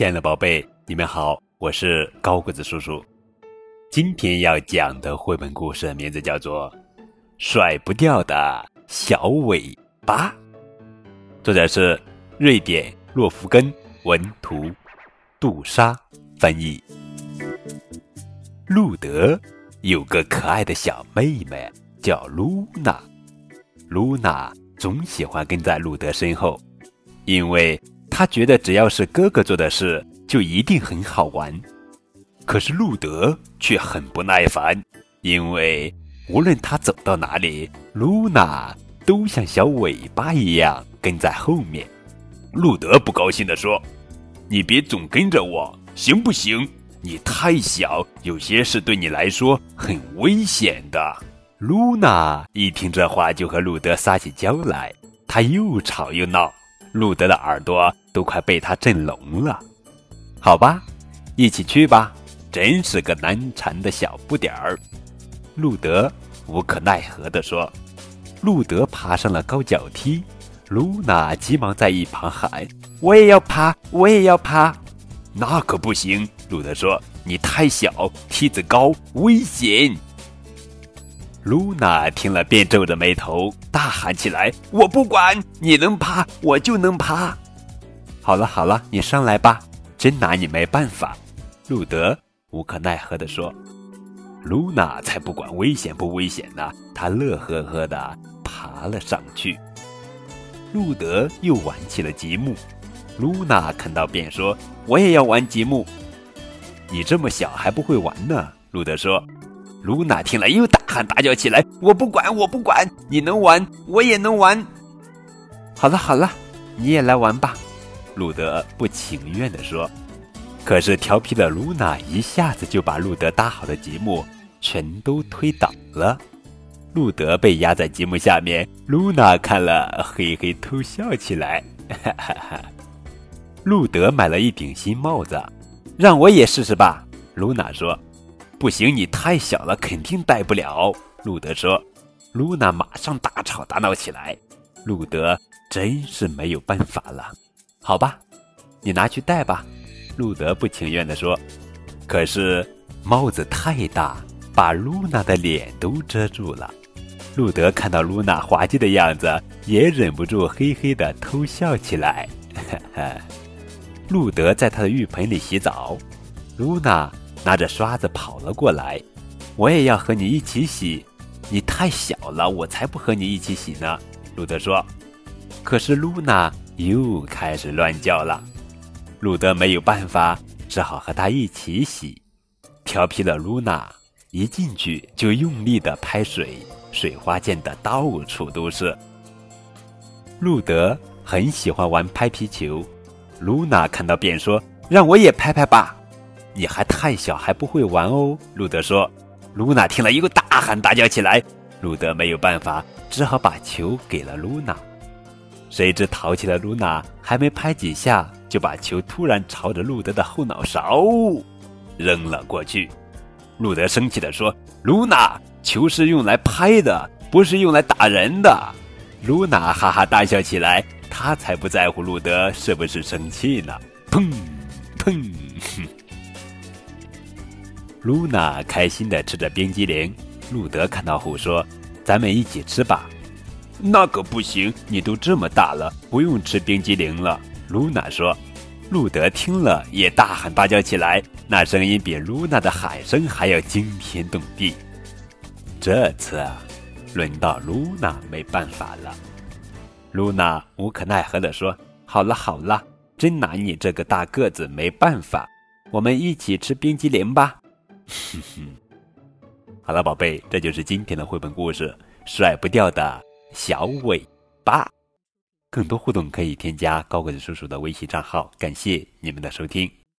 亲爱的宝贝，你们好，我是高个子叔叔。今天要讲的绘本故事名字叫做《甩不掉的小尾巴》，作者是瑞典洛夫根文图，杜莎翻译。路德有个可爱的小妹妹，叫露娜。露娜总喜欢跟在路德身后，因为。他觉得只要是哥哥做的事，就一定很好玩。可是路德却很不耐烦，因为无论他走到哪里，露娜都像小尾巴一样跟在后面。路德不高兴地说：“你别总跟着我，行不行？你太小，有些事对你来说很危险的。”露娜一听这话，就和路德撒起娇来，她又吵又闹。路德的耳朵都快被他震聋了，好吧，一起去吧。真是个难缠的小不点儿。路德无可奈何地说。路德爬上了高脚梯，露娜急忙在一旁喊：“我也要爬，我也要爬。”那可不行，路德说：“你太小，梯子高，危险。”露娜听了，便皱着眉头，大喊起来：“我不管，你能爬，我就能爬。”好了好了，你上来吧，真拿你没办法。”路德无可奈何地说。露娜才不管危险不危险呢，她乐呵呵地爬了上去。路德又玩起了积木，露娜看到便说：“我也要玩积木。”你这么小还不会玩呢？路德说。露娜听了，又大喊大叫起来：“我不管，我不管！你能玩，我也能玩。”好了好了，你也来玩吧。”路德不情愿地说。可是调皮的露娜一下子就把路德搭好的积木全都推倒了。路德被压在积木下面，露娜看了嘿嘿偷笑起来。哈哈哈！路德买了一顶新帽子，让我也试试吧。露娜说。不行，你太小了，肯定戴不了。路德说。露娜马上大吵大闹起来。路德真是没有办法了。好吧，你拿去戴吧。路德不情愿地说。可是帽子太大，把露娜的脸都遮住了。路德看到露娜滑稽的样子，也忍不住嘿嘿地偷笑起来。路德在他的浴盆里洗澡，露娜。拿着刷子跑了过来，我也要和你一起洗。你太小了，我才不和你一起洗呢。路德说。可是露娜又开始乱叫了。路德没有办法，只好和他一起洗。调皮的露娜一进去就用力的拍水，水花溅得到处都是。路德很喜欢玩拍皮球，露娜看到便说：“让我也拍拍吧。”你还太小，还不会玩哦。路德说。露娜听了又大喊大叫起来。路德没有办法，只好把球给了露娜。谁知淘气的露娜还没拍几下，就把球突然朝着路德的后脑勺扔了过去。路德生气地说：“露娜，球是用来拍的，不是用来打人的。”露娜哈哈大笑起来。她才不在乎路德是不是生气呢。砰砰！露娜开心地吃着冰激凌，路德看到后说：“咱们一起吃吧。”那可不行，你都这么大了，不用吃冰激凌了。”露娜说。路德听了也大喊大叫起来，那声音比露娜的喊声还要惊天动地。这次，轮到露娜没办法了。露娜无可奈何地说：“好了好了，真拿你这个大个子没办法，我们一起吃冰激凌吧。”哼哼，好了，宝贝，这就是今天的绘本故事《甩不掉的小尾巴》。更多互动可以添加高个子叔叔的微信账号。感谢你们的收听。